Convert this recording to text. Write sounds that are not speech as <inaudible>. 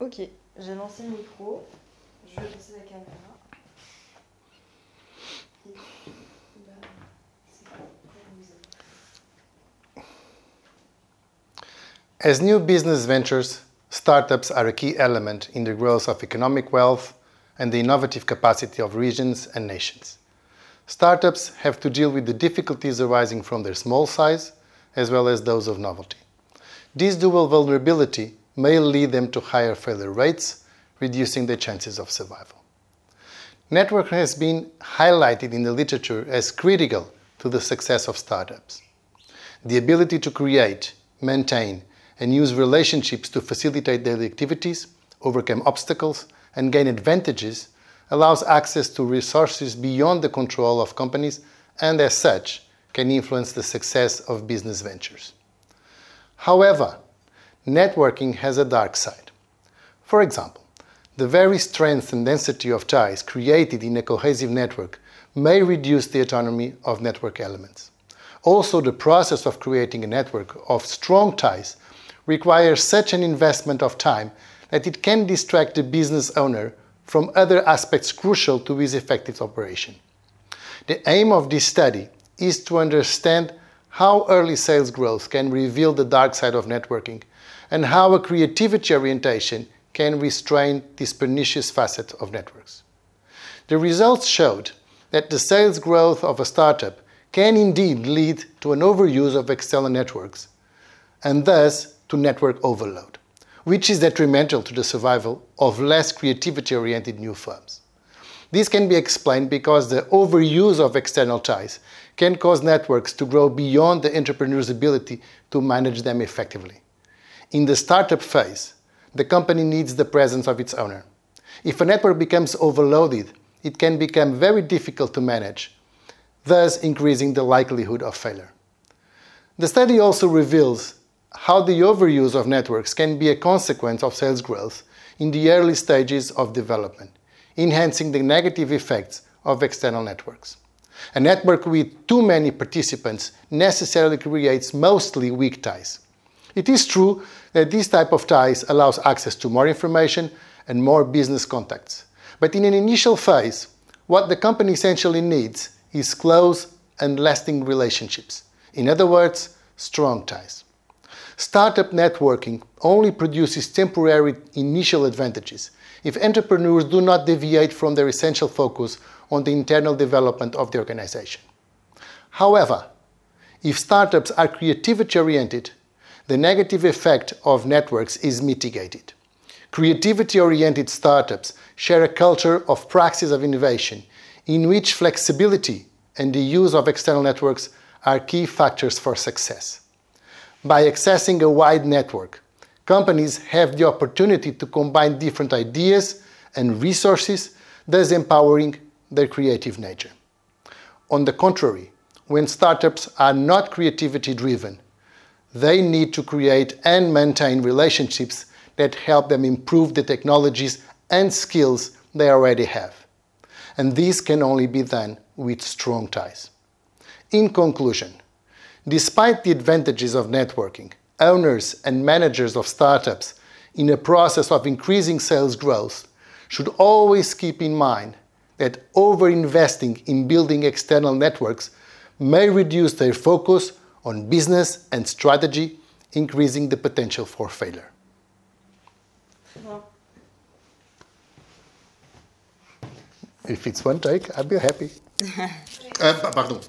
Ok, j'ai lancé le micro. Je vais la caméra. As new business ventures, startups are a key element in the growth of economic wealth and the innovative capacity of regions and nations. Startups have to deal with the difficulties arising from their small size as well as those of novelty. This dual vulnerability may lead them to higher failure rates, reducing their chances of survival. Network has been highlighted in the literature as critical to the success of startups. The ability to create, maintain, and use relationships to facilitate daily activities, overcome obstacles, and gain advantages allows access to resources beyond the control of companies and, as such, can influence the success of business ventures. However, networking has a dark side. For example, the very strength and density of ties created in a cohesive network may reduce the autonomy of network elements. Also, the process of creating a network of strong ties requires such an investment of time that it can distract the business owner from other aspects crucial to his effective operation. The aim of this study is to understand how early sales growth can reveal the dark side of networking and how a creativity orientation can restrain this pernicious facet of networks. The results showed that the sales growth of a startup can indeed lead to an overuse of external networks and thus to network overload which is detrimental to the survival of less creativity oriented new firms. This can be explained because the overuse of external ties can cause networks to grow beyond the entrepreneur's ability to manage them effectively. In the startup phase, the company needs the presence of its owner. If a network becomes overloaded, it can become very difficult to manage, thus increasing the likelihood of failure. The study also reveals how the overuse of networks can be a consequence of sales growth in the early stages of development, enhancing the negative effects of external networks. A network with too many participants necessarily creates mostly weak ties. It is true that this type of ties allows access to more information and more business contacts. But in an initial phase, what the company essentially needs is close and lasting relationships. In other words, strong ties. Startup networking only produces temporary initial advantages if entrepreneurs do not deviate from their essential focus on the internal development of the organization. However, if startups are creativity oriented, the negative effect of networks is mitigated. Creativity oriented startups share a culture of praxis of innovation in which flexibility and the use of external networks are key factors for success. By accessing a wide network, companies have the opportunity to combine different ideas and resources, thus empowering their creative nature. On the contrary, when startups are not creativity driven, they need to create and maintain relationships that help them improve the technologies and skills they already have. And this can only be done with strong ties. In conclusion, Despite the advantages of networking, owners and managers of startups in a process of increasing sales growth should always keep in mind that over-investing in building external networks may reduce their focus on business and strategy, increasing the potential for failure. If it's one take, I'd be happy. <laughs> uh, pardon.